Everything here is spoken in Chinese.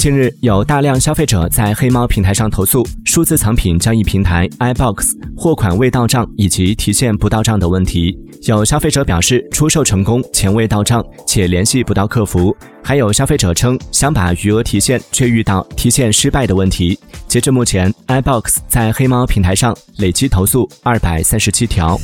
近日有大量消费者在黑猫平台上投诉数字藏品交易平台 i box 货款未到账以及提现不到账的问题。有消费者表示出售成功钱未到账且联系不到客服。还有消费者称想把余额提现却遇到提现失败的问题。截至目前 i box 在黑猫平台上累计投诉二百三十七条。